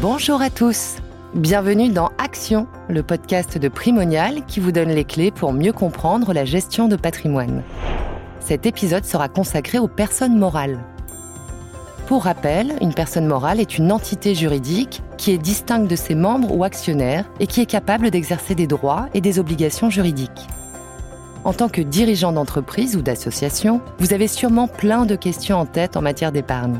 Bonjour à tous. Bienvenue dans Action, le podcast de Primonial qui vous donne les clés pour mieux comprendre la gestion de patrimoine. Cet épisode sera consacré aux personnes morales. Pour rappel, une personne morale est une entité juridique qui est distincte de ses membres ou actionnaires et qui est capable d'exercer des droits et des obligations juridiques. En tant que dirigeant d'entreprise ou d'association, vous avez sûrement plein de questions en tête en matière d'épargne.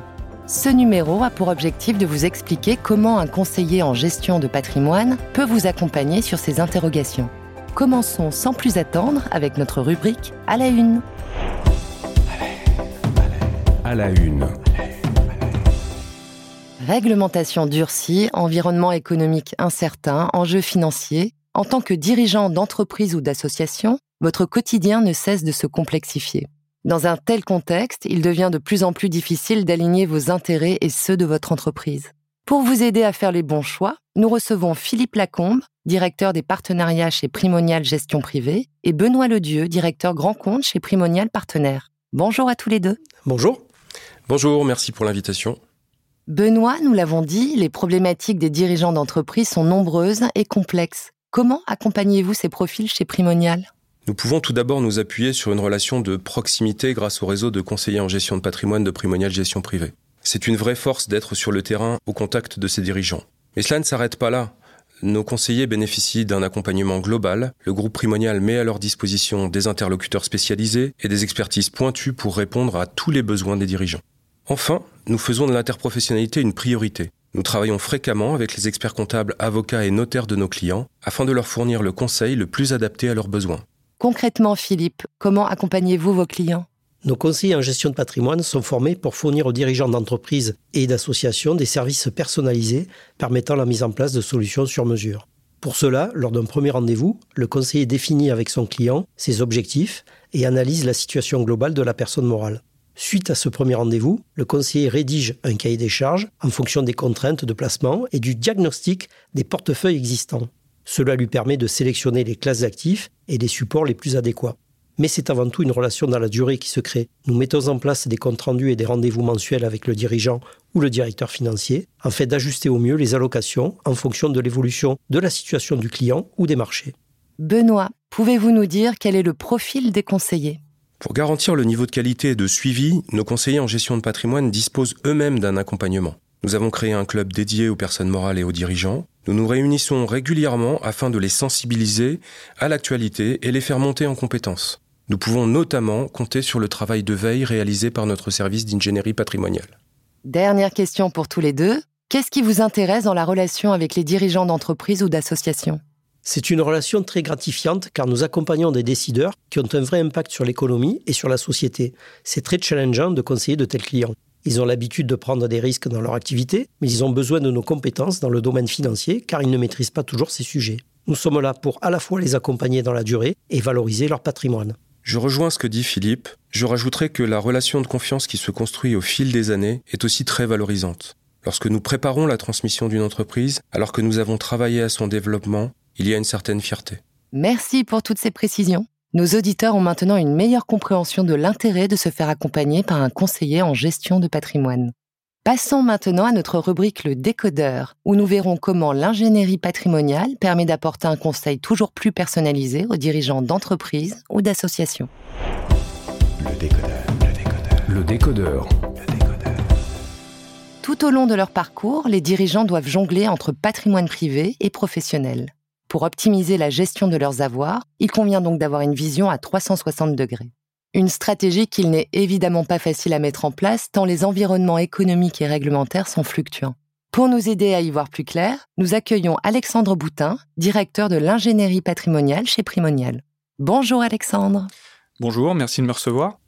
Ce numéro a pour objectif de vous expliquer comment un conseiller en gestion de patrimoine peut vous accompagner sur ces interrogations. Commençons sans plus attendre avec notre rubrique à la une. À la une. Réglementation durcie, environnement économique incertain, enjeux financiers. En tant que dirigeant d'entreprise ou d'association, votre quotidien ne cesse de se complexifier. Dans un tel contexte, il devient de plus en plus difficile d'aligner vos intérêts et ceux de votre entreprise. Pour vous aider à faire les bons choix, nous recevons Philippe Lacombe, directeur des partenariats chez Primonial Gestion Privée, et Benoît Ledieu, directeur grand compte chez Primonial Partenaires. Bonjour à tous les deux. Bonjour. Bonjour, merci pour l'invitation. Benoît, nous l'avons dit, les problématiques des dirigeants d'entreprise sont nombreuses et complexes. Comment accompagnez-vous ces profils chez Primonial? Nous pouvons tout d'abord nous appuyer sur une relation de proximité grâce au réseau de conseillers en gestion de patrimoine de Primonial Gestion Privée. C'est une vraie force d'être sur le terrain au contact de ces dirigeants. Mais cela ne s'arrête pas là. Nos conseillers bénéficient d'un accompagnement global. Le groupe Primonial met à leur disposition des interlocuteurs spécialisés et des expertises pointues pour répondre à tous les besoins des dirigeants. Enfin, nous faisons de l'interprofessionnalité une priorité. Nous travaillons fréquemment avec les experts comptables, avocats et notaires de nos clients afin de leur fournir le conseil le plus adapté à leurs besoins. Concrètement, Philippe, comment accompagnez-vous vos clients? Nos conseillers en gestion de patrimoine sont formés pour fournir aux dirigeants d'entreprises et d'associations des services personnalisés permettant la mise en place de solutions sur mesure. Pour cela, lors d'un premier rendez-vous, le conseiller définit avec son client ses objectifs et analyse la situation globale de la personne morale. Suite à ce premier rendez-vous, le conseiller rédige un cahier des charges en fonction des contraintes de placement et du diagnostic des portefeuilles existants. Cela lui permet de sélectionner les classes d'actifs et les supports les plus adéquats. Mais c'est avant tout une relation dans la durée qui se crée. Nous mettons en place des comptes rendus et des rendez-vous mensuels avec le dirigeant ou le directeur financier, afin d'ajuster au mieux les allocations en fonction de l'évolution de la situation du client ou des marchés. Benoît, pouvez-vous nous dire quel est le profil des conseillers? Pour garantir le niveau de qualité et de suivi, nos conseillers en gestion de patrimoine disposent eux-mêmes d'un accompagnement. Nous avons créé un club dédié aux personnes morales et aux dirigeants. Nous nous réunissons régulièrement afin de les sensibiliser à l'actualité et les faire monter en compétences. Nous pouvons notamment compter sur le travail de veille réalisé par notre service d'ingénierie patrimoniale. Dernière question pour tous les deux. Qu'est-ce qui vous intéresse dans la relation avec les dirigeants d'entreprise ou d'associations C'est une relation très gratifiante car nous accompagnons des décideurs qui ont un vrai impact sur l'économie et sur la société. C'est très challengeant de conseiller de tels clients. Ils ont l'habitude de prendre des risques dans leur activité, mais ils ont besoin de nos compétences dans le domaine financier car ils ne maîtrisent pas toujours ces sujets. Nous sommes là pour à la fois les accompagner dans la durée et valoriser leur patrimoine. Je rejoins ce que dit Philippe. Je rajouterai que la relation de confiance qui se construit au fil des années est aussi très valorisante. Lorsque nous préparons la transmission d'une entreprise, alors que nous avons travaillé à son développement, il y a une certaine fierté. Merci pour toutes ces précisions. Nos auditeurs ont maintenant une meilleure compréhension de l'intérêt de se faire accompagner par un conseiller en gestion de patrimoine. Passons maintenant à notre rubrique Le décodeur, où nous verrons comment l'ingénierie patrimoniale permet d'apporter un conseil toujours plus personnalisé aux dirigeants d'entreprises ou d'associations. Le décodeur, le décodeur. Le décodeur. Le décodeur. Tout au long de leur parcours, les dirigeants doivent jongler entre patrimoine privé et professionnel. Pour optimiser la gestion de leurs avoirs, il convient donc d'avoir une vision à 360 degrés. Une stratégie qu'il n'est évidemment pas facile à mettre en place tant les environnements économiques et réglementaires sont fluctuants. Pour nous aider à y voir plus clair, nous accueillons Alexandre Boutin, directeur de l'ingénierie patrimoniale chez Primonial. Bonjour Alexandre. Bonjour, merci de me recevoir.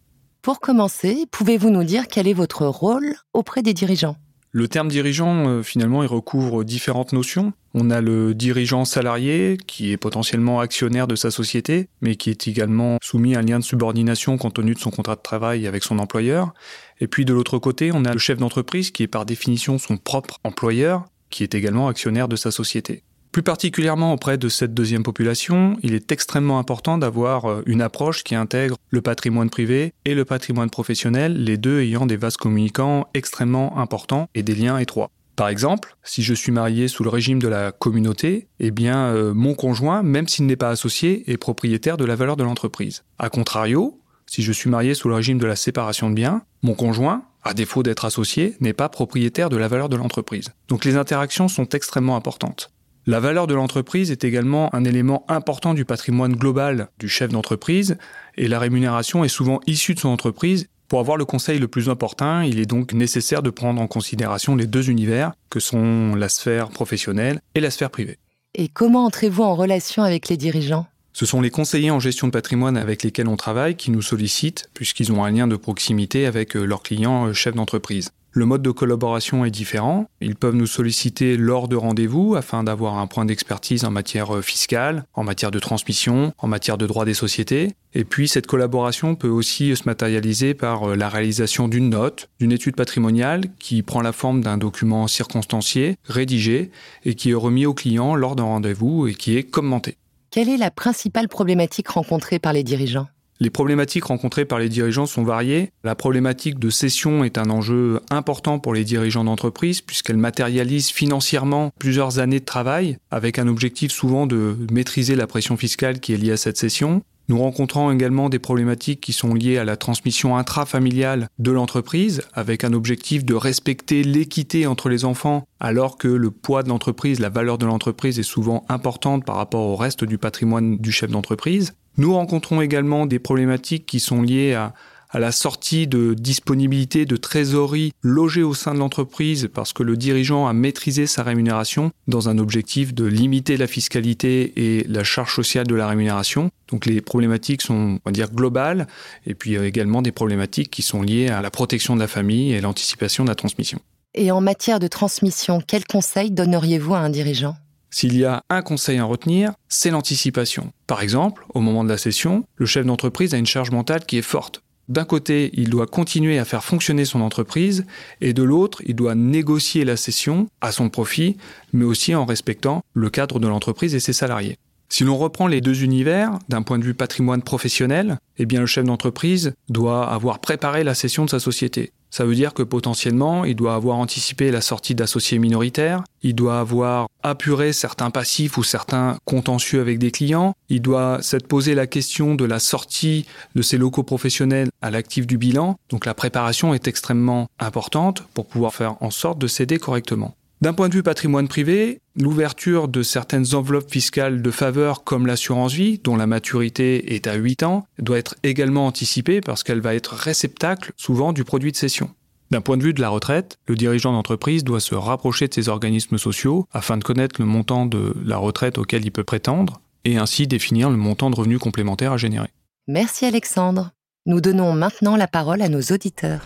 Pour commencer, pouvez-vous nous dire quel est votre rôle auprès des dirigeants? Le terme dirigeant, euh, finalement, il recouvre différentes notions. On a le dirigeant salarié, qui est potentiellement actionnaire de sa société, mais qui est également soumis à un lien de subordination compte tenu de son contrat de travail avec son employeur. Et puis de l'autre côté, on a le chef d'entreprise, qui est par définition son propre employeur, qui est également actionnaire de sa société. Plus particulièrement auprès de cette deuxième population, il est extrêmement important d'avoir euh, une approche qui intègre le patrimoine privé et le patrimoine professionnel, les deux ayant des vases communicants extrêmement importants et des liens étroits. Par exemple, si je suis marié sous le régime de la communauté, eh bien, euh, mon conjoint, même s'il n'est pas associé, est propriétaire de la valeur de l'entreprise. A contrario, si je suis marié sous le régime de la séparation de biens, mon conjoint, à défaut d'être associé, n'est pas propriétaire de la valeur de l'entreprise. Donc les interactions sont extrêmement importantes. La valeur de l'entreprise est également un élément important du patrimoine global du chef d'entreprise et la rémunération est souvent issue de son entreprise pour avoir le conseil le plus opportun, il est donc nécessaire de prendre en considération les deux univers que sont la sphère professionnelle et la sphère privée. Et comment entrez-vous en relation avec les dirigeants? Ce sont les conseillers en gestion de patrimoine avec lesquels on travaille qui nous sollicitent, puisqu'ils ont un lien de proximité avec euh, leurs clients euh, chefs d'entreprise. Le mode de collaboration est différent. Ils peuvent nous solliciter lors de rendez-vous afin d'avoir un point d'expertise en matière euh, fiscale, en matière de transmission, en matière de droit des sociétés. Et puis cette collaboration peut aussi se matérialiser par euh, la réalisation d'une note, d'une étude patrimoniale qui prend la forme d'un document circonstancié, rédigé et qui est remis au client lors d'un rendez-vous et qui est commenté. Quelle est la principale problématique rencontrée par les dirigeants? Les problématiques rencontrées par les dirigeants sont variées. La problématique de cession est un enjeu important pour les dirigeants d'entreprise puisqu'elle matérialise financièrement plusieurs années de travail avec un objectif souvent de maîtriser la pression fiscale qui est liée à cette cession. Nous rencontrons également des problématiques qui sont liées à la transmission intrafamiliale de l'entreprise, avec un objectif de respecter l'équité entre les enfants, alors que le poids de l'entreprise, la valeur de l'entreprise est souvent importante par rapport au reste du patrimoine du chef d'entreprise. Nous rencontrons également des problématiques qui sont liées à, la sortie de disponibilité de trésorerie logée au sein de l'entreprise parce que le dirigeant a maîtrisé sa rémunération dans un objectif de limiter la fiscalité et la charge sociale de la rémunération. Donc les problématiques sont, on va dire, globales et puis également des problématiques qui sont liées à la protection de la famille et l'anticipation de la transmission. Et en matière de transmission, quels conseils donneriez-vous à un dirigeant? S'il y a un conseil à retenir, c'est l'anticipation. Par exemple, au moment de la session, le chef d'entreprise a une charge mentale qui est forte. D'un côté, il doit continuer à faire fonctionner son entreprise, et de l'autre, il doit négocier la session à son profit, mais aussi en respectant le cadre de l'entreprise et ses salariés. Si l'on reprend les deux univers, d'un point de vue patrimoine professionnel, eh bien le chef d'entreprise doit avoir préparé la cession de sa société. Ça veut dire que potentiellement, il doit avoir anticipé la sortie d'associés minoritaires, il doit avoir apuré certains passifs ou certains contentieux avec des clients, il doit s'être posé la question de la sortie de ses locaux professionnels à l'actif du bilan. Donc la préparation est extrêmement importante pour pouvoir faire en sorte de céder correctement. D'un point de vue patrimoine privé, l'ouverture de certaines enveloppes fiscales de faveur comme l'assurance vie, dont la maturité est à 8 ans, doit être également anticipée parce qu'elle va être réceptacle souvent du produit de cession. D'un point de vue de la retraite, le dirigeant d'entreprise doit se rapprocher de ses organismes sociaux afin de connaître le montant de la retraite auquel il peut prétendre et ainsi définir le montant de revenus complémentaires à générer. Merci Alexandre. Nous donnons maintenant la parole à nos auditeurs.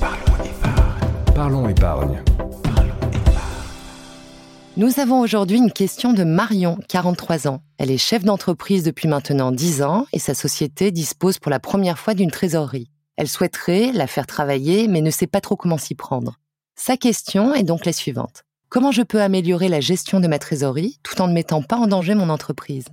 Parlons épargne. Parlons épargne. Nous avons aujourd'hui une question de Marion, 43 ans. Elle est chef d'entreprise depuis maintenant 10 ans et sa société dispose pour la première fois d'une trésorerie. Elle souhaiterait la faire travailler mais ne sait pas trop comment s'y prendre. Sa question est donc la suivante. Comment je peux améliorer la gestion de ma trésorerie tout en ne mettant pas en danger mon entreprise?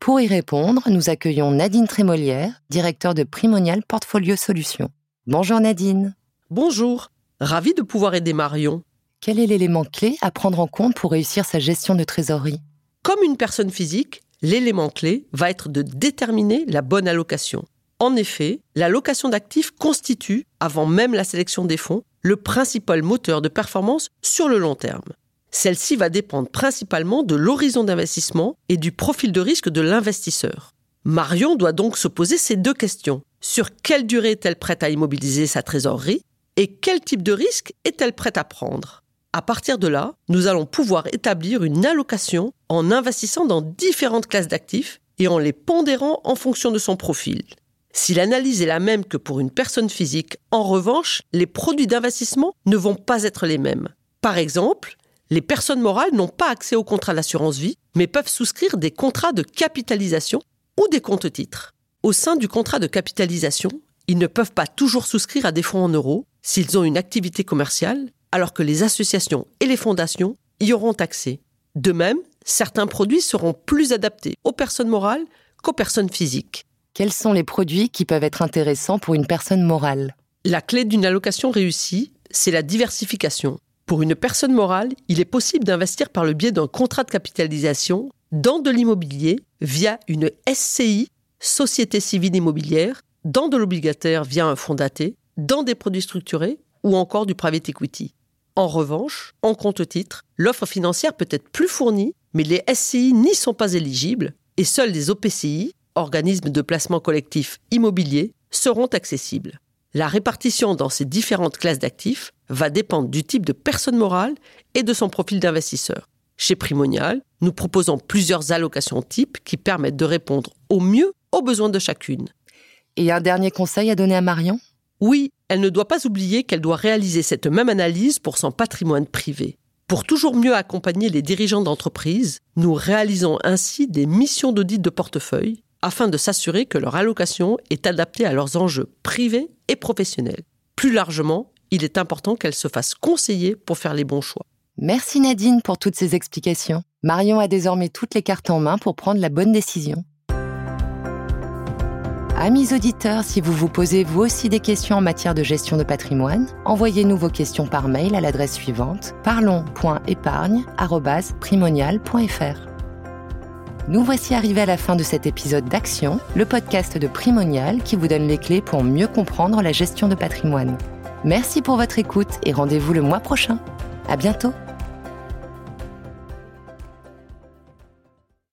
Pour y répondre, nous accueillons Nadine Trémolière, directeur de Primonial Portfolio Solutions. Bonjour Nadine. Bonjour. Ravi de pouvoir aider Marion. Quel est l'élément clé à prendre en compte pour réussir sa gestion de trésorerie? Comme une personne physique, l'élément clé va être de déterminer la bonne allocation. En effet, l'allocation d'actifs constitue, avant même la sélection des fonds, le principal moteur de performance sur le long terme. Celle-ci va dépendre principalement de l'horizon d'investissement et du profil de risque de l'investisseur. Marion doit donc se poser ces deux questions. Sur quelle durée est-elle prête à immobiliser sa trésorerie et quel type de risque est-elle prête à prendre? À partir de là, nous allons pouvoir établir une allocation en investissant dans différentes classes d'actifs et en les pondérant en fonction de son profil. Si l'analyse est la même que pour une personne physique, en revanche, les produits d'investissement ne vont pas être les mêmes. Par exemple, les personnes morales n'ont pas accès aux contrats d'assurance vie, mais peuvent souscrire des contrats de capitalisation ou des comptes titres. Au sein du contrat de capitalisation, ils ne peuvent pas toujours souscrire à des fonds en euros s'ils ont une activité commerciale alors que les associations et les fondations y auront accès. De même, certains produits seront plus adaptés aux personnes morales qu'aux personnes physiques. Quels sont les produits qui peuvent être intéressants pour une personne morale? La clé d'une allocation réussie, c'est la diversification. Pour une personne morale, il est possible d'investir par le biais d'un contrat de capitalisation dans de l'immobilier via une SCI, Société civile immobilière, dans de l'obligataire via un fonds daté, dans des produits structurés ou encore du private equity. En revanche, en compte-titre, l'offre financière peut être plus fournie, mais les SCI n'y sont pas éligibles et seuls les OPCI, organismes de placement collectif immobilier, seront accessibles. La répartition dans ces différentes classes d'actifs va dépendre du type de personne morale et de son profil d'investisseur. Chez Primonial, nous proposons plusieurs allocations types qui permettent de répondre au mieux aux besoins de chacune. Et un dernier conseil à donner à Marion? Oui, elle ne doit pas oublier qu'elle doit réaliser cette même analyse pour son patrimoine privé. Pour toujours mieux accompagner les dirigeants d'entreprise, nous réalisons ainsi des missions d'audit de portefeuille afin de s'assurer que leur allocation est adaptée à leurs enjeux privés et professionnels. Plus largement, il est important qu'elle se fasse conseiller pour faire les bons choix. Merci Nadine pour toutes ces explications. Marion a désormais toutes les cartes en main pour prendre la bonne décision. Amis auditeurs, si vous vous posez vous aussi des questions en matière de gestion de patrimoine, envoyez-nous vos questions par mail à l'adresse suivante parlons.épargne@primonial.fr. Nous voici arrivés à la fin de cet épisode d'Action, le podcast de Primonial qui vous donne les clés pour mieux comprendre la gestion de patrimoine. Merci pour votre écoute et rendez-vous le mois prochain. À bientôt!